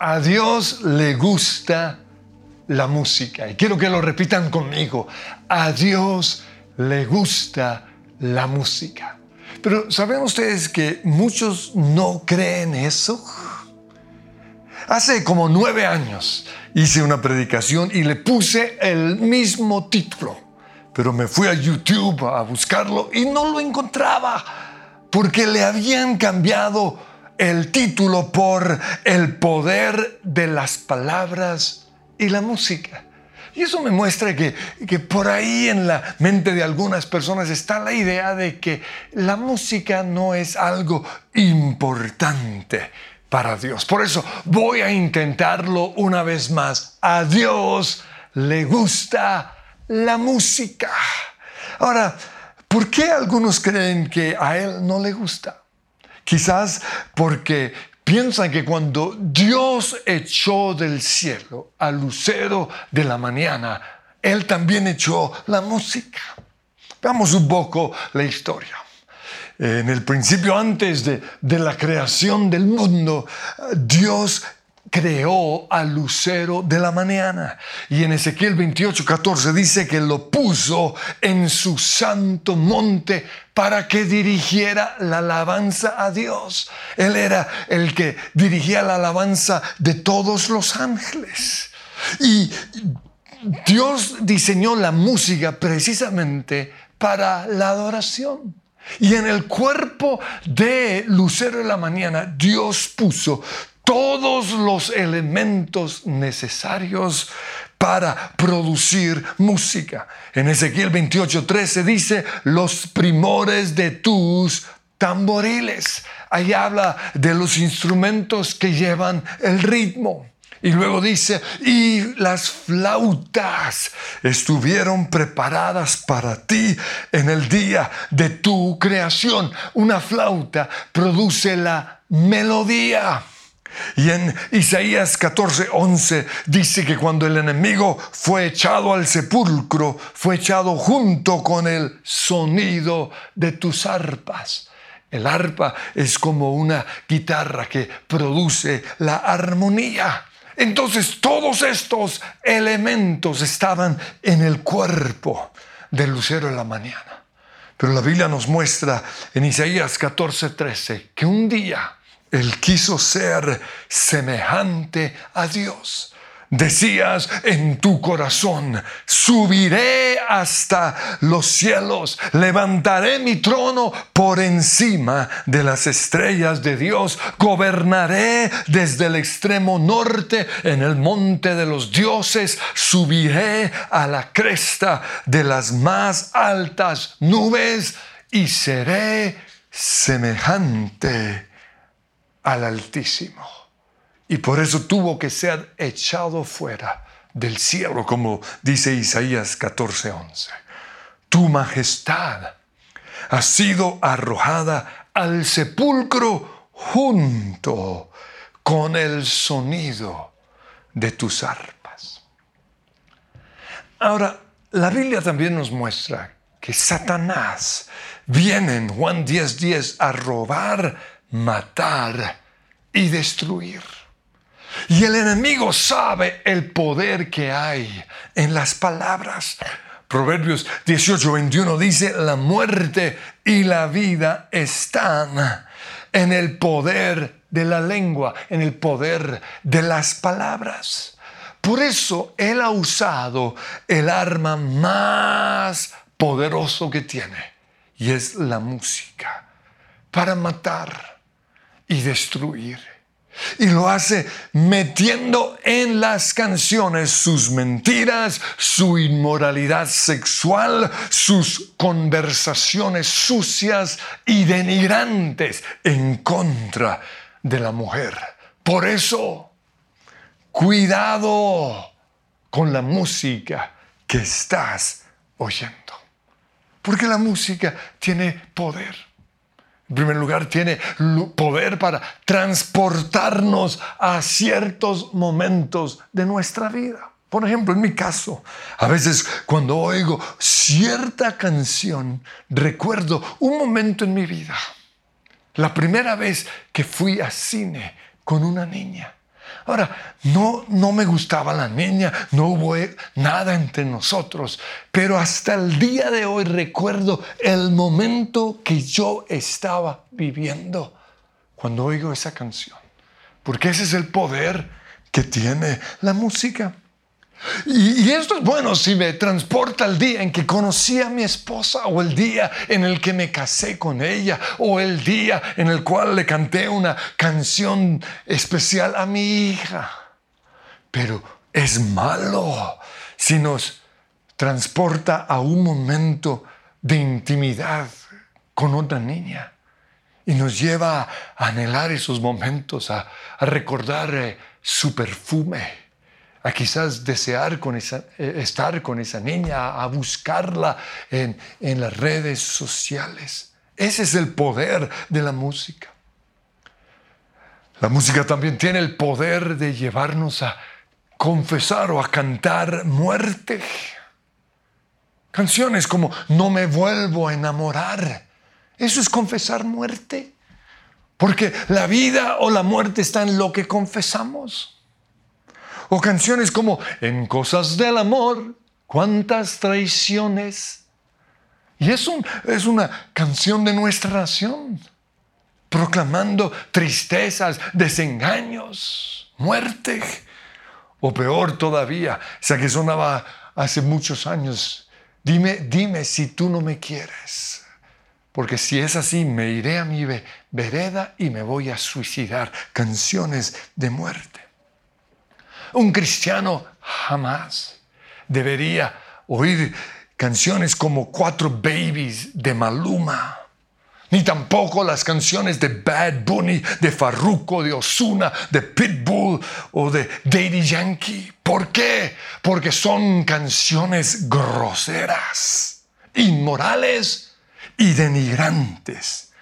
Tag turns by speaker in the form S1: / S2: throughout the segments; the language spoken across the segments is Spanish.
S1: A Dios le gusta la música. Y quiero que lo repitan conmigo. A Dios le gusta la música. Pero ¿saben ustedes que muchos no creen eso? Hace como nueve años hice una predicación y le puse el mismo título. Pero me fui a YouTube a buscarlo y no lo encontraba porque le habían cambiado el título por el poder de las palabras y la música. Y eso me muestra que, que, por ahí en la mente de algunas personas está la idea de que la música no es algo importante para Dios. Por eso voy a intentarlo una vez más. A Dios le gusta la música. Ahora, ¿por qué algunos creen que a Él no le gusta? Quizás porque piensan que cuando Dios echó del cielo al lucero de la mañana, Él también echó la música. Veamos un poco la historia. En el principio, antes de, de la creación del mundo, Dios creó al lucero de la mañana. Y en Ezequiel 28, 14 dice que lo puso en su santo monte para que dirigiera la alabanza a Dios. Él era el que dirigía la alabanza de todos los ángeles. Y Dios diseñó la música precisamente para la adoración. Y en el cuerpo de Lucero de la Mañana, Dios puso todos los elementos necesarios para producir música. En Ezequiel 28:13 dice, los primores de tus tamboriles. Ahí habla de los instrumentos que llevan el ritmo. Y luego dice, y las flautas estuvieron preparadas para ti en el día de tu creación. Una flauta produce la melodía. Y en Isaías 14, 11 dice que cuando el enemigo fue echado al sepulcro, fue echado junto con el sonido de tus arpas. El arpa es como una guitarra que produce la armonía. Entonces todos estos elementos estaban en el cuerpo del lucero de la mañana. Pero la Biblia nos muestra en Isaías 14, 13 que un día él quiso ser semejante a Dios. Decías en tu corazón, subiré hasta los cielos, levantaré mi trono por encima de las estrellas de Dios, gobernaré desde el extremo norte en el monte de los dioses, subiré a la cresta de las más altas nubes y seré semejante al Altísimo. Y por eso tuvo que ser echado fuera del cielo, como dice Isaías 14:11. Tu majestad ha sido arrojada al sepulcro junto con el sonido de tus arpas. Ahora, la Biblia también nos muestra que Satanás viene en Juan 10:10 a robar, matar y destruir. Y el enemigo sabe el poder que hay en las palabras. Proverbios 18, 21 dice, la muerte y la vida están en el poder de la lengua, en el poder de las palabras. Por eso Él ha usado el arma más poderoso que tiene, y es la música, para matar y destruir. Y lo hace metiendo en las canciones sus mentiras, su inmoralidad sexual, sus conversaciones sucias y denigrantes en contra de la mujer. Por eso, cuidado con la música que estás oyendo. Porque la música tiene poder. En primer lugar, tiene poder para transportarnos a ciertos momentos de nuestra vida. Por ejemplo, en mi caso, a veces cuando oigo cierta canción, recuerdo un momento en mi vida. La primera vez que fui a cine con una niña. Ahora, no, no me gustaba la niña, no hubo nada entre nosotros, pero hasta el día de hoy recuerdo el momento que yo estaba viviendo cuando oigo esa canción, porque ese es el poder que tiene la música. Y, esto es bueno si me transporta al día en que conocí a mi esposa o el día en el que me casé con ella o el día en el cual le canté una canción especial a mi hija. Pero es malo si nos transporta a un momento de intimidad con otra niña y nos lleva a anhelar esos momentos, a, recordar eh, su perfume a quizás desear con esa, eh, estar con esa niña, a buscarla en, en las redes sociales. Ese es el poder de la música. La música también tiene el poder de llevarnos a confesar o a cantar muerte. Canciones como No me vuelvo a enamorar. Eso es confesar muerte. Porque la vida o la muerte está en lo que confesamos. O canciones como En cosas del amor, cuántas traiciones. Y es, es una canción de nuestra nación, proclamando tristezas, desengaños, muerte. O peor todavía, esa que sonaba hace muchos años. Dime, dime si tú no me quieres. Porque si es así, me iré a mi vereda y me voy a suicidar. Canciones de muerte. Un cristiano jamás debería oír canciones como Cuatro Babies de Maluma, ni tampoco las canciones de Bad Bunny, de Farruko, de Osuna, de Pitbull o de Daddy Yankee. ¿Por qué? Porque son canciones groseras, inmorales y denigrantes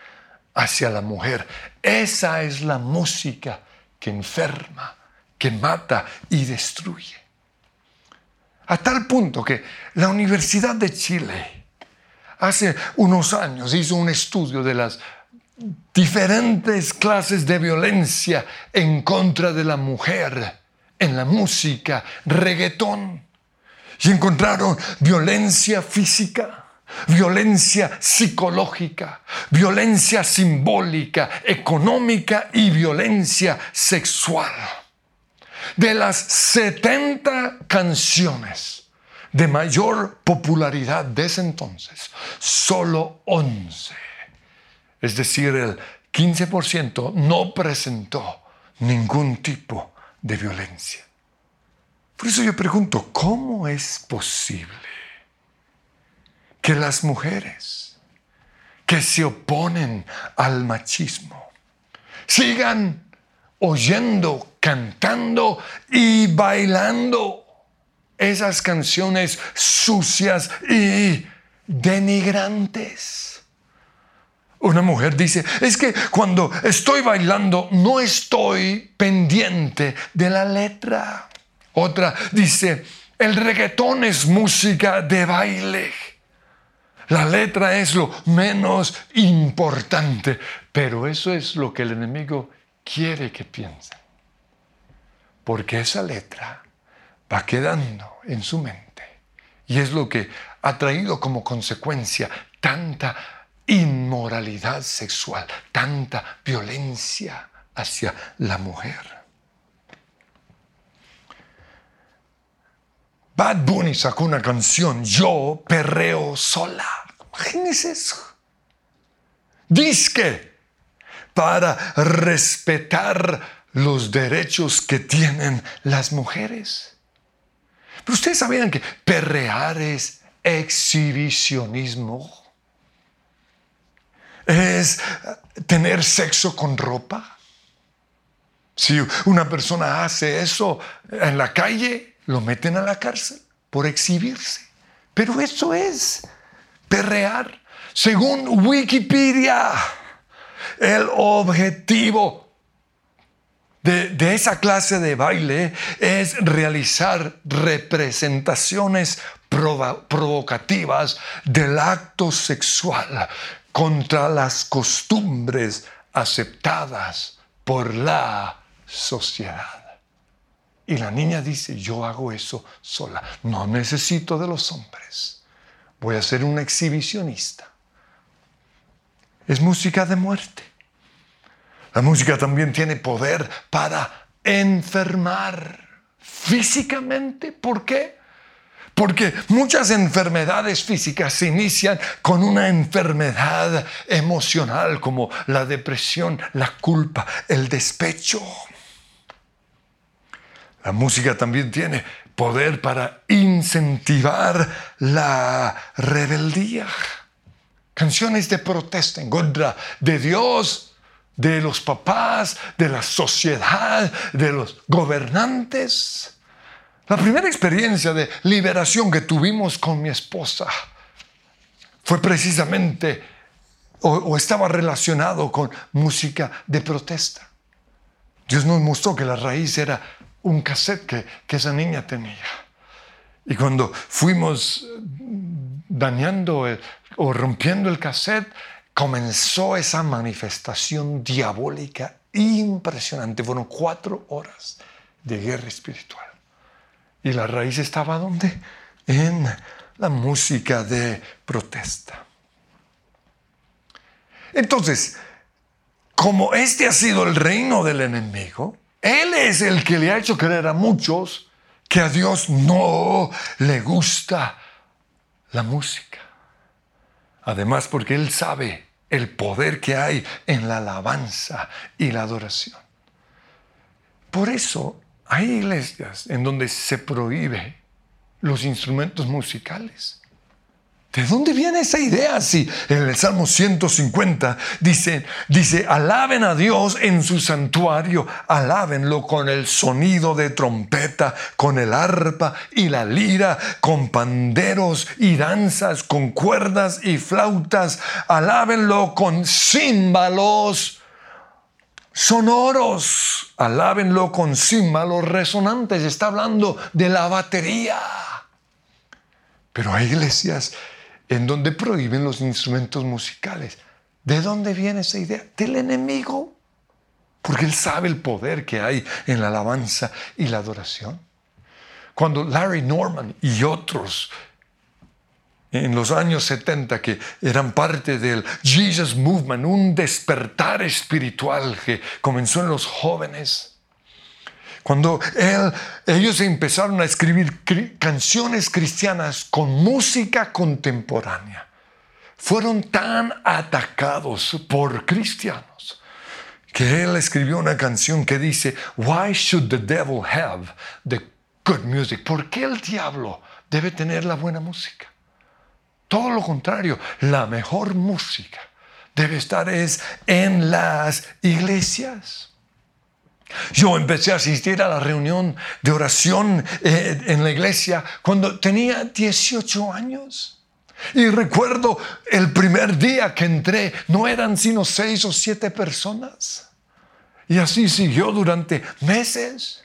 S1: hacia la mujer. Esa es la música que enferma que mata y destruye. A tal punto que la Universidad de Chile hace unos años hizo un estudio de las diferentes clases de violencia en contra de la mujer en la música, reggaetón, y encontraron violencia física, violencia psicológica, violencia simbólica, económica y violencia sexual. De las 70 canciones de mayor popularidad de ese entonces, solo 11, es decir, el 15% no presentó ningún tipo de violencia. Por eso yo pregunto, ¿cómo es posible que las mujeres que se oponen al machismo sigan oyendo, cantando y bailando esas canciones sucias y denigrantes. Una mujer dice, es que cuando estoy bailando no estoy pendiente de la letra. Otra dice, el reggaetón es música de baile. La letra es lo menos importante, pero eso es lo que el enemigo quiere que piensen. Porque esa letra va quedando en su mente. Y es lo que ha traído como consecuencia tanta inmoralidad sexual, tanta violencia hacia la mujer. Bad Bunny sacó una canción, Yo perreo sola. Imagínense eso. Disque para respetar los derechos que tienen las mujeres. Pero ustedes sabían que perrear es exhibicionismo. Es tener sexo con ropa. Si una persona hace eso en la calle, lo meten a la cárcel por exhibirse. Pero eso es perrear. Según Wikipedia, el objetivo de, esa clase de baile es realizar representaciones provocativas del acto sexual contra las costumbres aceptadas por la sociedad. Y la niña dice, yo hago eso sola, no necesito de los hombres, voy a ser una exhibicionista. Es música de muerte. La música también tiene poder para enfermar físicamente. ¿Por qué? Porque muchas enfermedades físicas se inician con una enfermedad emocional como la depresión, la culpa, el despecho. La música también tiene poder para incentivar la rebeldía. Canciones de protesta en contra de Dios, de los papás, de la sociedad, de los gobernantes. La primera experiencia de liberación que tuvimos con mi esposa fue precisamente o, estaba relacionado con música de protesta. Dios nos mostró que la raíz era un cassette que, que esa niña tenía. Y cuando fuimos dañando o rompiendo el cassette, comenzó esa manifestación diabólica impresionante. Fueron cuatro horas de guerra espiritual. Y la raíz estaba ¿dónde? En la música de protesta. Entonces, como este ha sido el reino del enemigo, él es el que le ha hecho creer a muchos que a Dios no le gusta la música. Además, porque Él sabe el poder que hay en la alabanza y la adoración. Por eso hay iglesias en donde se prohíbe los instrumentos musicales. ¿De dónde viene esa idea? Si en el Salmo 150 dice, dice, alaben a Dios en su santuario, alábenlo con el sonido de trompeta, con el arpa y la lira, con panderos y danzas, con cuerdas y flautas, alábenlo con címbalos sonoros, alábenlo con címbalos resonantes. Está hablando de la batería. Pero hay iglesias en donde prohíben los instrumentos musicales. ¿De dónde viene esa idea? Del enemigo. Porque él sabe el poder que hay en la alabanza y la adoración. Cuando Larry Norman y otros en los años 70 que eran parte del Jesus Movement, un despertar espiritual que comenzó en los jóvenes, cuando él, ellos empezaron a escribir canciones cristianas con música contemporánea, fueron tan atacados por cristianos que él escribió una canción que dice, Why should the devil have the good music? ¿Por qué el diablo debe tener la buena música? Todo lo contrario, la mejor música debe estar es en las iglesias. Yo empecé a asistir a la reunión de oración eh, en la iglesia cuando tenía 18 años. Y recuerdo el primer día que entré, no eran sino seis o siete personas. Y así siguió durante meses.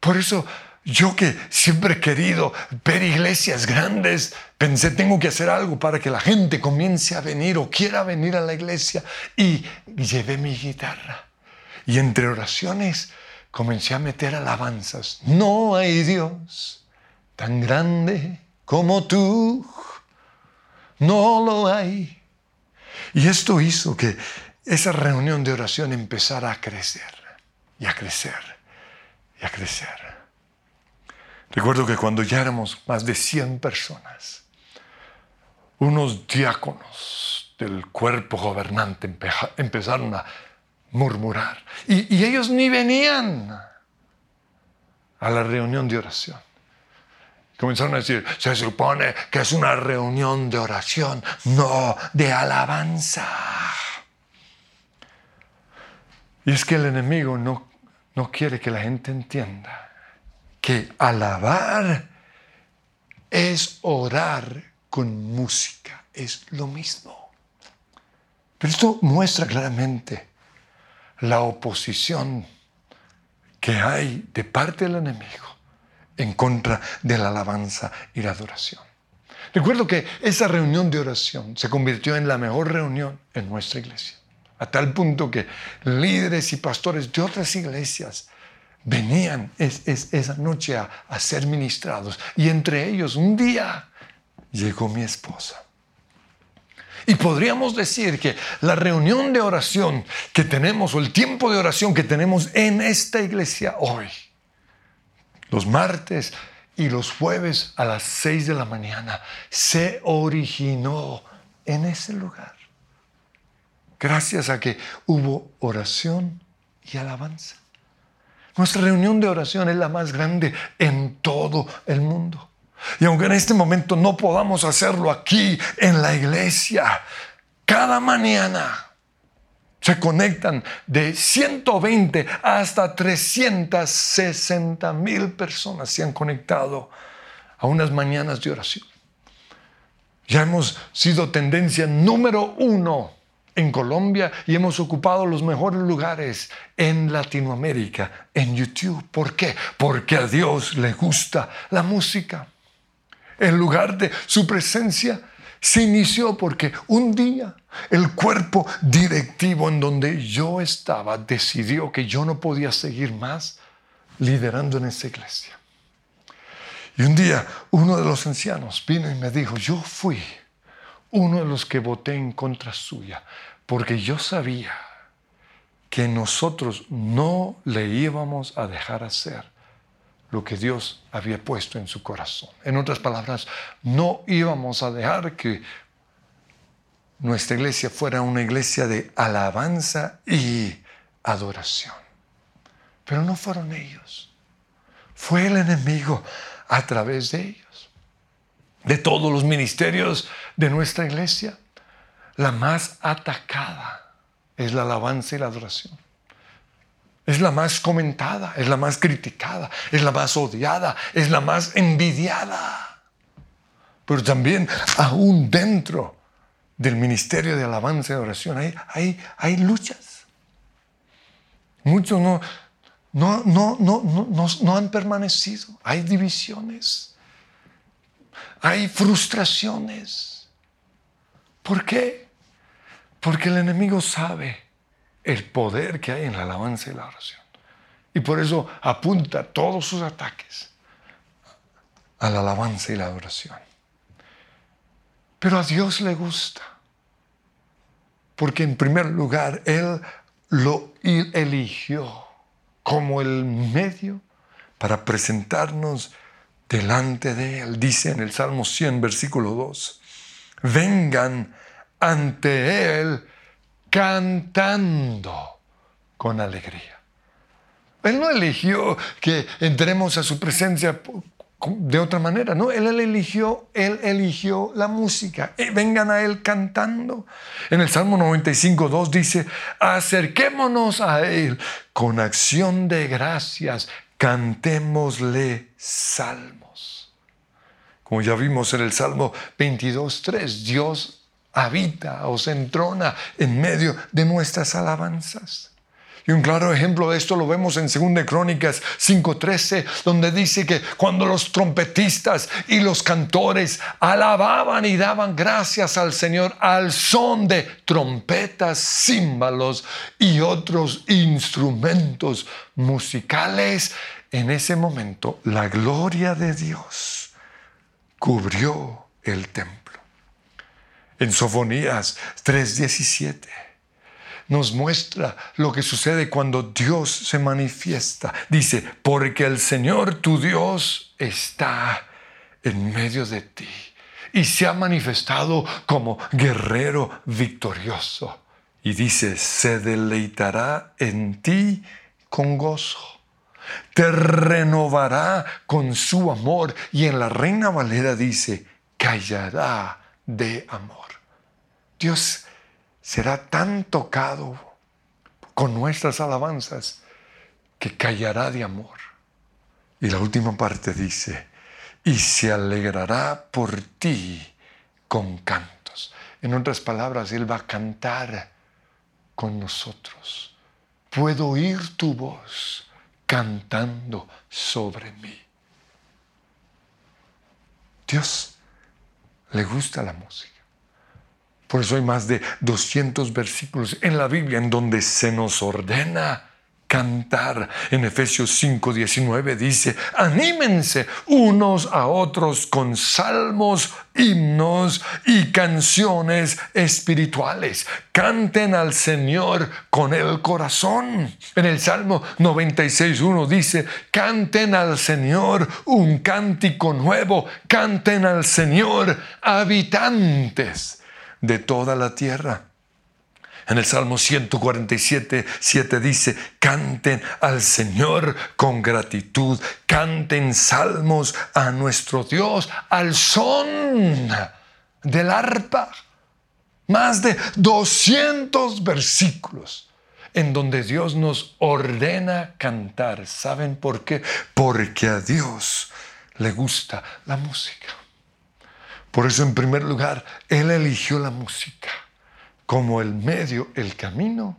S1: Por eso yo que siempre he querido ver iglesias grandes, pensé, tengo que hacer algo para que la gente comience a venir o quiera venir a la iglesia. Y llevé mi guitarra y entre oraciones comencé a meter alabanzas. No hay Dios tan grande como tú. No lo hay. Y esto hizo que esa reunión de oración empezara a crecer y a crecer y a crecer. Recuerdo que cuando ya éramos más de 100 personas, unos diáconos del cuerpo gobernante empezaron a murmurar. Y, ellos ni venían a la reunión de oración. Comenzaron a decir, se supone que es una reunión de oración, no de alabanza. Y es que el enemigo no, no quiere que la gente entienda que alabar es orar con música, es lo mismo. Pero esto muestra claramente la oposición que hay de parte del enemigo en contra de la alabanza y la adoración. Recuerdo que esa reunión de oración se convirtió en la mejor reunión en nuestra iglesia, a tal punto que líderes y pastores de otras iglesias venían esa noche a, a ser ministrados. Y entre ellos un día llegó mi esposa. Y podríamos decir que la reunión de oración que tenemos o el tiempo de oración que tenemos en esta iglesia hoy, los martes y los jueves a las seis de la mañana, se originó en ese lugar. Gracias a que hubo oración y alabanza. Nuestra reunión de oración es la más grande en todo el mundo. Y aunque en este momento no podamos hacerlo aquí en la iglesia, cada mañana se conectan de 120 hasta 360 mil personas se han conectado a unas mañanas de oración. Ya hemos sido tendencia número uno en Colombia y hemos ocupado los mejores lugares en Latinoamérica, en YouTube. ¿Por qué? Porque a Dios le gusta la música en lugar de su presencia, se inició porque un día el cuerpo directivo en donde yo estaba decidió que yo no podía seguir más liderando en esa iglesia. Y un día uno de los ancianos vino y me dijo, yo fui uno de los que voté en contra suya, porque yo sabía que nosotros no le íbamos a dejar hacer lo que Dios había puesto en su corazón. En otras palabras, no íbamos a dejar que nuestra iglesia fuera una iglesia de alabanza y adoración. Pero no fueron ellos. Fue el enemigo a través de ellos. De todos los ministerios de nuestra iglesia, la más atacada es la alabanza y la adoración. Es la más comentada, es la más criticada, es la más odiada, es la más envidiada. Pero también aún dentro del ministerio de alabanza y oración hay, hay, hay luchas. Muchos no, no, no, no, no han permanecido. Hay divisiones. Hay frustraciones. ¿Por qué? Porque el enemigo sabe el poder que hay en la alabanza y la oración. Y por eso apunta todos sus ataques a la alabanza y la oración. Pero a Dios le gusta. Porque en primer lugar, Él lo eligió como el medio para presentarnos delante de Él. Dice en el Salmo 100, versículo 2, vengan ante Él cantando con alegría. Él no eligió que entremos a su presencia de otra manera, no, él, eligió, él eligió la música. Vengan a él cantando. En el Salmo 95, 2 dice, acerquémonos a él con acción de gracias, cantémosle salmos. Como ya vimos en el Salmo 22, 3, Dios habita o se entrona en medio de nuestras alabanzas. Y un claro ejemplo de esto lo vemos en 2 Crónicas 5:13, donde dice que cuando los trompetistas y los cantores alababan y daban gracias al Señor al son de trompetas, címbalos y otros instrumentos musicales, en ese momento la gloria de Dios cubrió el templo en Sofonías 3:17 nos muestra lo que sucede cuando Dios se manifiesta. Dice, porque el Señor tu Dios está en medio de ti y se ha manifestado como guerrero victorioso. Y dice, se deleitará en ti con gozo. Te renovará con su amor. Y en la Reina Valera dice, callará de amor. Dios será tan tocado con nuestras alabanzas que callará de amor. Y la última parte dice, y se alegrará por ti con cantos. En otras palabras, Él va a cantar con nosotros. Puedo oír tu voz cantando sobre mí. Dios le gusta la música. Por eso hay más de 200 versículos en la Biblia en donde se nos ordena cantar. En Efesios 5:19 dice, anímense unos a otros con salmos, himnos y canciones espirituales. Canten al Señor con el corazón. En el Salmo 96:1 dice, canten al Señor un cántico nuevo, canten al Señor habitantes de toda la tierra. En el Salmo 147, 7 dice, canten al Señor con gratitud, canten salmos a nuestro Dios al son del arpa. Más de 200 versículos en donde Dios nos ordena cantar. ¿Saben por qué? Porque a Dios le gusta la música. Por eso en primer lugar, Él eligió la música como el medio, el camino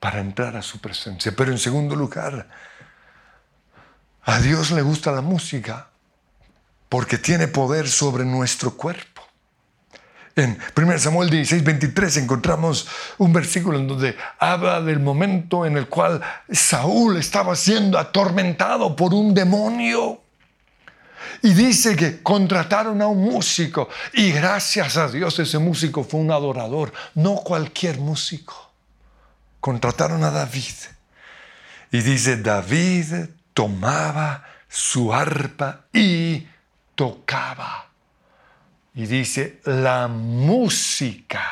S1: para entrar a su presencia. Pero en segundo lugar, a Dios le gusta la música porque tiene poder sobre nuestro cuerpo. En 1 Samuel 16, 23 encontramos un versículo en donde habla del momento en el cual Saúl estaba siendo atormentado por un demonio. Y dice que contrataron a un músico y gracias a Dios ese músico fue un adorador, no cualquier músico. Contrataron a David. Y dice, David tomaba su arpa y tocaba. Y dice, la música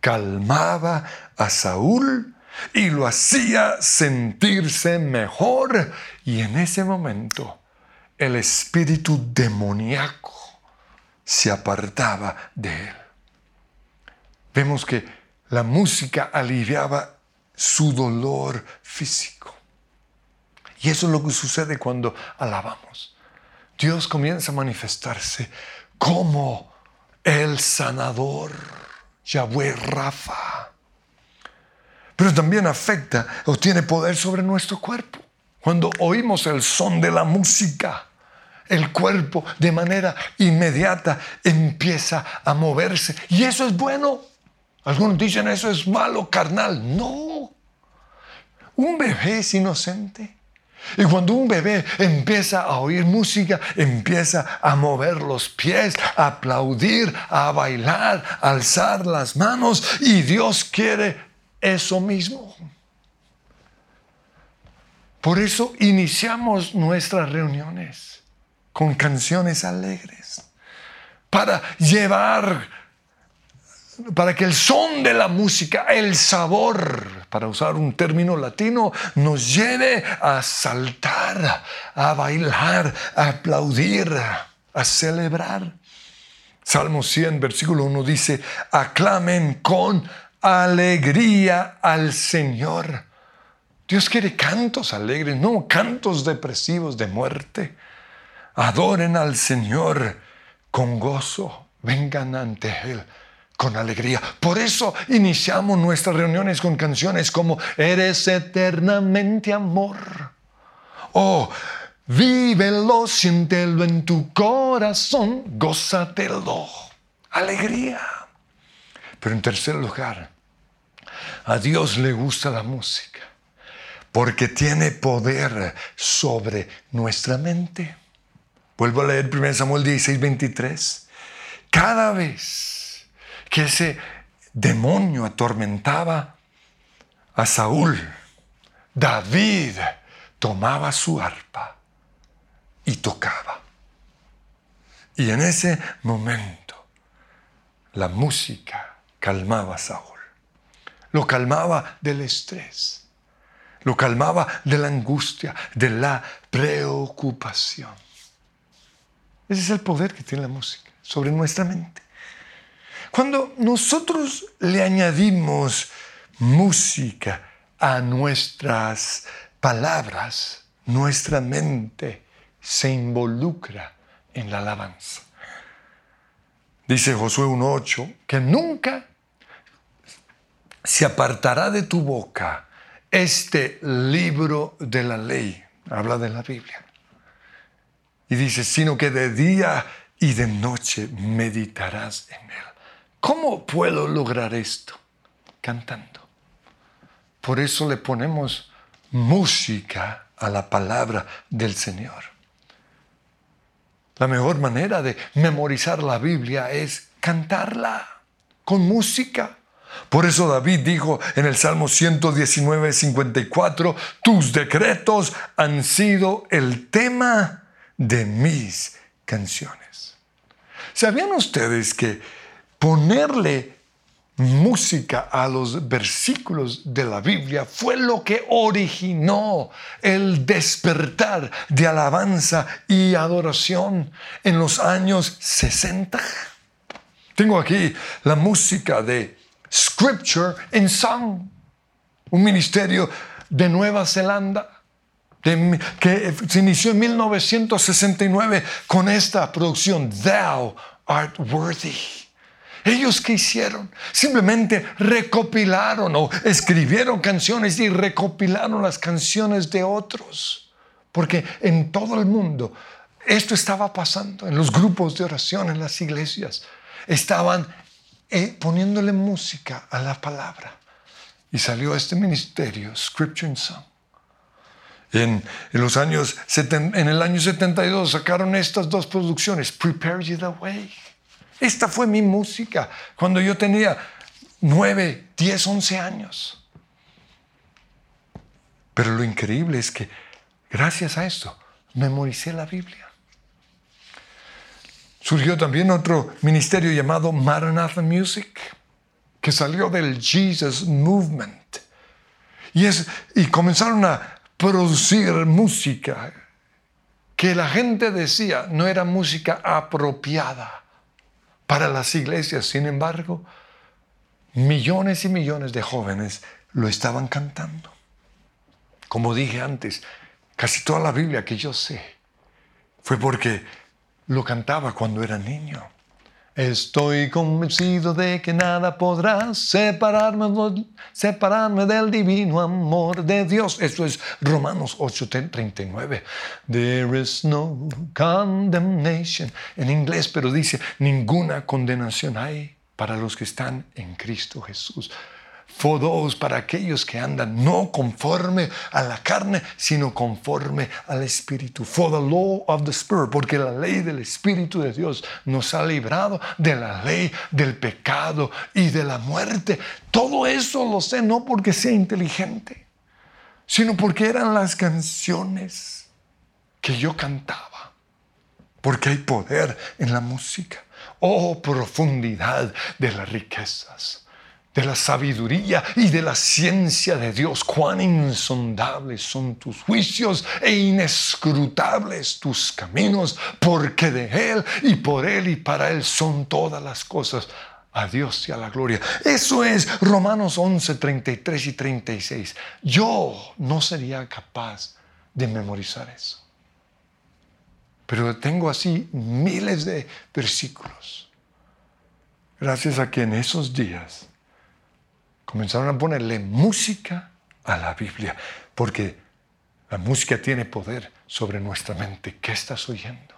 S1: calmaba a Saúl y lo hacía sentirse mejor. Y en ese momento el espíritu demoníaco se apartaba de él. Vemos que la música aliviaba su dolor físico. Y eso es lo que sucede cuando alabamos. Dios comienza a manifestarse como el sanador, Yahweh Rafa. Pero también afecta o tiene poder sobre nuestro cuerpo. Cuando oímos el son de la música, el cuerpo de manera inmediata empieza a moverse. Y eso es bueno. Algunos dicen eso es malo, carnal. No. Un bebé es inocente. Y cuando un bebé empieza a oír música, empieza a mover los pies, a aplaudir, a bailar, a alzar las manos. Y Dios quiere eso mismo. Por eso iniciamos nuestras reuniones con canciones alegres, para llevar, para que el son de la música, el sabor, para usar un término latino, nos lleve a saltar, a bailar, a aplaudir, a celebrar. Salmo 100, versículo 1 dice, aclamen con alegría al Señor. Dios quiere cantos alegres, no cantos depresivos de muerte. Adoren al Señor con gozo, vengan ante Él con alegría. Por eso iniciamos nuestras reuniones con canciones como Eres eternamente amor. Oh, vívelo, siéntelo en tu corazón, gózatelo. Alegría. Pero en tercer lugar, a Dios le gusta la música porque tiene poder sobre nuestra mente. Vuelvo a leer 1 Samuel 16, 23. Cada vez que ese demonio atormentaba a Saúl, David tomaba su arpa y tocaba. Y en ese momento la música calmaba a Saúl. Lo calmaba del estrés. Lo calmaba de la angustia, de la preocupación. Ese es el poder que tiene la música sobre nuestra mente. Cuando nosotros le añadimos música a nuestras palabras, nuestra mente se involucra en la alabanza. Dice Josué 1.8 que nunca se apartará de tu boca este libro de la ley. Habla de la Biblia y dice, sino que de día y de noche meditarás en él. ¿Cómo puedo lograr esto? Cantando. Por eso le ponemos música a la palabra del Señor. La mejor manera de memorizar la Biblia es cantarla con música. Por eso David dijo en el Salmo 119, 54, tus decretos han sido el tema de mis canciones. ¿Sabían ustedes que ponerle música a los versículos de la Biblia fue lo que originó el despertar de alabanza y adoración en los años 60. Tengo aquí la música de Scripture in Song, un ministerio de Nueva Zelanda que se inició en 1969 con esta producción, Thou Art Worthy. Ellos qué hicieron? Simplemente recopilaron o escribieron canciones y recopilaron las canciones de otros. Porque en todo el mundo esto estaba pasando, en los grupos de oración, en las iglesias. Estaban eh, poniéndole música a la palabra. Y salió este ministerio, Scripture and Song. En, los años, en el año 72 sacaron estas dos producciones, Prepare You the Way. Esta fue mi música cuando yo tenía 9, 10, 11 años. Pero lo increíble es que gracias a esto memoricé la Biblia. Surgió también otro ministerio llamado Maranatha Music, que salió del Jesus Movement. Y, es, y comenzaron a producir música que la gente decía no era música apropiada para las iglesias. Sin embargo, millones y millones de jóvenes lo estaban cantando. Como dije antes, casi toda la Biblia que yo sé fue porque lo cantaba cuando era niño. Estoy convencido de que nada podrá separarme, del divino amor de Dios. Esto es Romanos 8:39. There is no condemnation en inglés, pero dice ninguna condenación hay para los que están en Cristo Jesús. For those, para aquellos que andan no conforme a la carne, sino conforme al Espíritu. For the law of the Spirit, porque la ley del Espíritu de Dios nos ha librado de la ley del pecado y de la muerte. Todo eso lo sé no porque sea inteligente, sino porque eran las canciones que yo cantaba. Porque hay poder en la música. Oh, profundidad de las riquezas de la sabiduría y de la ciencia de Dios. Cuán insondables son tus juicios e inescrutables tus caminos, porque de Él y por Él y para Él son todas las cosas. A Dios y a la gloria. Eso es Romanos 11, 33 y 36. Yo no sería capaz de memorizar eso. Pero tengo así miles de versículos. Gracias a que en esos días comenzaron a ponerle música a la Biblia, porque la música tiene poder sobre nuestra mente. ¿Qué estás oyendo?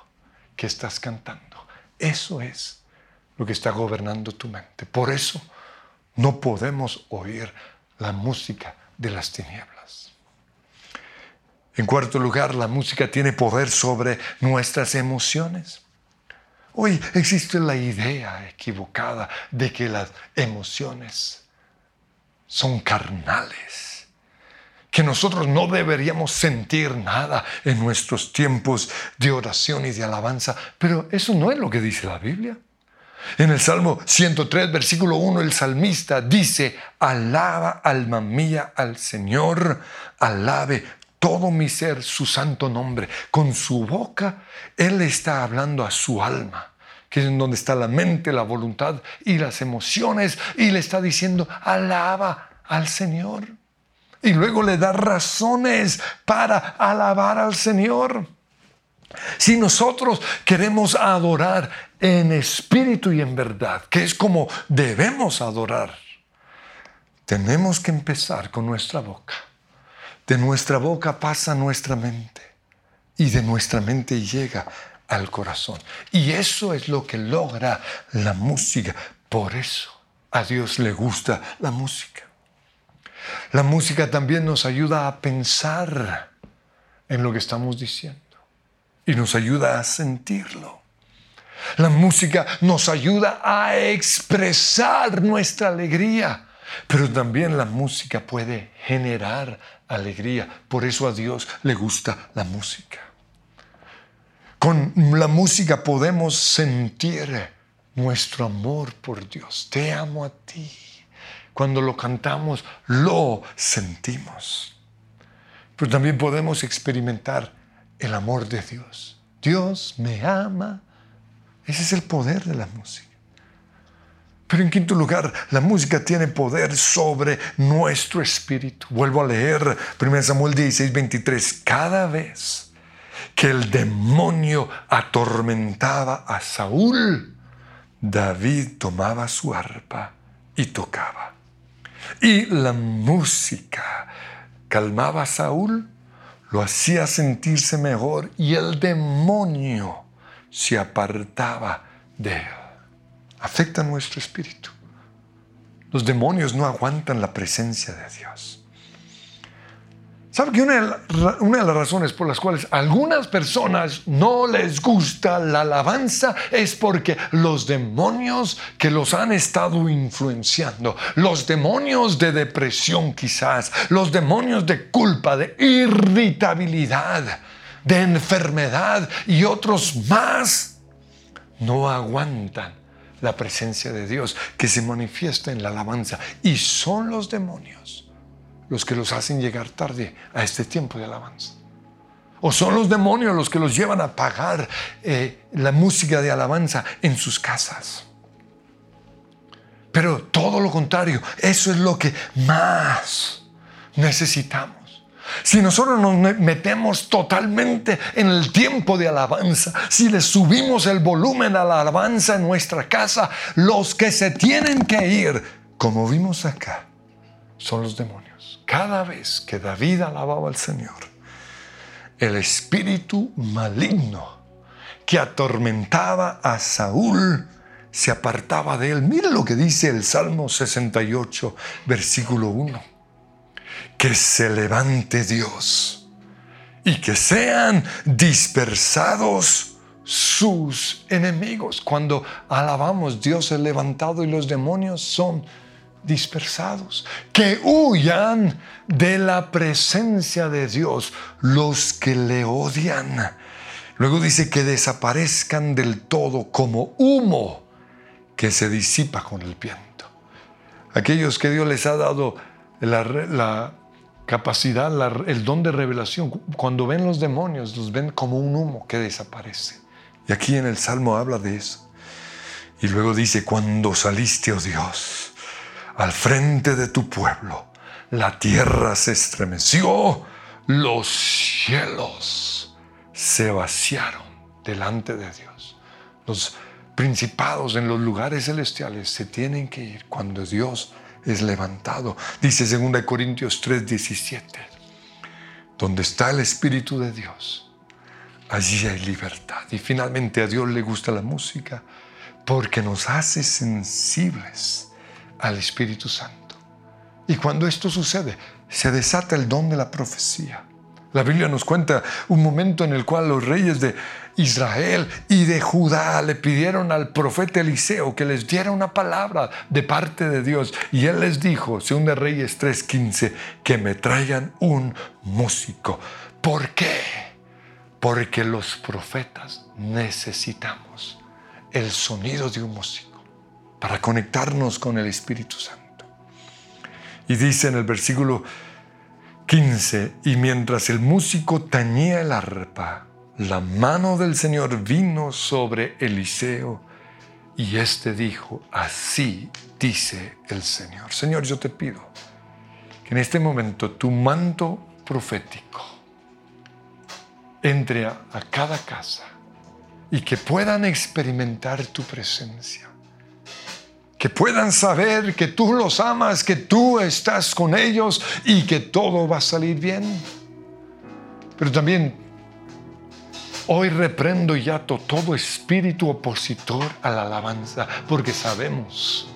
S1: ¿Qué estás cantando? Eso es lo que está gobernando tu mente. Por eso no podemos oír la música de las tinieblas. En cuarto lugar, la música tiene poder sobre nuestras emociones. Hoy existe la idea equivocada de que las emociones son carnales, que nosotros no deberíamos sentir nada en nuestros tiempos de oración y de alabanza, pero eso no es lo que dice la Biblia. En el Salmo 103, versículo 1, el salmista dice, alaba alma mía al Señor, alabe todo mi ser su santo nombre. Con su boca, Él está hablando a su alma que es en donde está la mente, la voluntad y las emociones, y le está diciendo, alaba al Señor. Y luego le da razones para alabar al Señor. Si nosotros queremos adorar en espíritu y en verdad, que es como debemos adorar, tenemos que empezar con nuestra boca. De nuestra boca pasa nuestra mente y de nuestra mente llega al corazón. Y eso es lo que logra la música. Por eso a Dios le gusta la música. La música también nos ayuda a pensar en lo que estamos diciendo y nos ayuda a sentirlo. La música nos ayuda a expresar nuestra alegría, pero también la música puede generar alegría. Por eso a Dios le gusta la música. Con la música podemos sentir nuestro amor por Dios. Te amo a ti. Cuando lo cantamos, lo sentimos. Pero también podemos experimentar el amor de Dios. Dios me ama. Ese es el poder de la música. Pero en quinto lugar, la música tiene poder sobre nuestro espíritu. Vuelvo a leer 1 Samuel 16, 23. Cada vez que el demonio atormentaba a Saúl, David tomaba su arpa y tocaba. Y la música calmaba a Saúl, lo hacía sentirse mejor y el demonio se apartaba de él. Afecta nuestro espíritu. Los demonios no aguantan la presencia de Dios. ¿Sabe que una de, las razones por las cuales algunas personas no les gusta la alabanza es porque los demonios que los han estado influenciando, los demonios de depresión quizás, los demonios de culpa, de irritabilidad, de enfermedad y otros más, no aguantan la presencia de Dios que se manifiesta en la alabanza. Y son los demonios los que los hacen llegar tarde a este tiempo de alabanza. O son los demonios los que los llevan a pagar eh, la música de alabanza en sus casas. Pero todo lo contrario, eso es lo que más necesitamos. Si nosotros nos metemos totalmente en el tiempo de alabanza, si le subimos el volumen a la alabanza en nuestra casa, los que se tienen que ir, como vimos acá, son los demonios. Cada vez que David alababa al Señor, el espíritu maligno que atormentaba a Saúl se apartaba de él. Mira lo que dice el Salmo 68, versículo 1. Que se levante Dios y que sean dispersados sus enemigos. Cuando alabamos, Dios es levantado y los demonios son dispersados, que huyan de la presencia de Dios los que le odian. Luego dice que desaparezcan del todo como humo que se disipa con el viento. Aquellos que Dios les ha dado la, capacidad, el don de revelación, cuando ven los demonios, los ven como un humo que desaparece. Y aquí en el Salmo habla de eso. Y luego dice, cuando saliste, oh Dios, al frente de tu pueblo. La tierra se estremeció, los cielos se vaciaron delante de Dios. Los principados en los lugares celestiales se tienen que ir cuando Dios es levantado. Dice 2 Corintios 3:17, donde está el Espíritu de Dios, allí hay libertad. Y finalmente a Dios le gusta la música porque nos hace sensibles al Espíritu Santo. Y cuando esto sucede, se desata el don de la profecía. La Biblia nos cuenta un momento en el cual los reyes de Israel y de Judá le pidieron al profeta Eliseo que les diera una palabra de parte de Dios. Y él les dijo, según de Reyes 3:15, que me traigan un músico. ¿Por qué? Porque los profetas necesitamos el sonido de un músico para conectarnos con el Espíritu Santo. Y dice en el versículo 15, y mientras el músico tañía el arpa, la mano del Señor vino sobre Eliseo y éste dijo, así dice el Señor. Señor, yo te pido que en este momento tu manto profético entre a, a cada casa y que puedan experimentar tu presencia que puedan saber que tú los amas, que tú estás con ellos y que todo va a salir bien. Pero también hoy reprendo y ato todo espíritu opositor a la alabanza, porque sabemos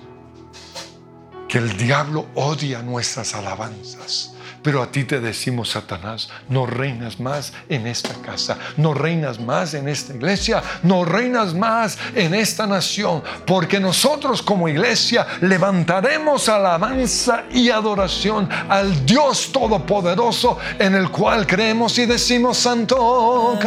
S1: que el diablo odia nuestras alabanzas. Pero a ti te decimos, Satanás, no reinas más en esta casa, no reinas más en esta iglesia, no reinas más en esta nación, porque nosotros como iglesia levantaremos alabanza y adoración al Dios Todopoderoso en el cual creemos y decimos, Santo.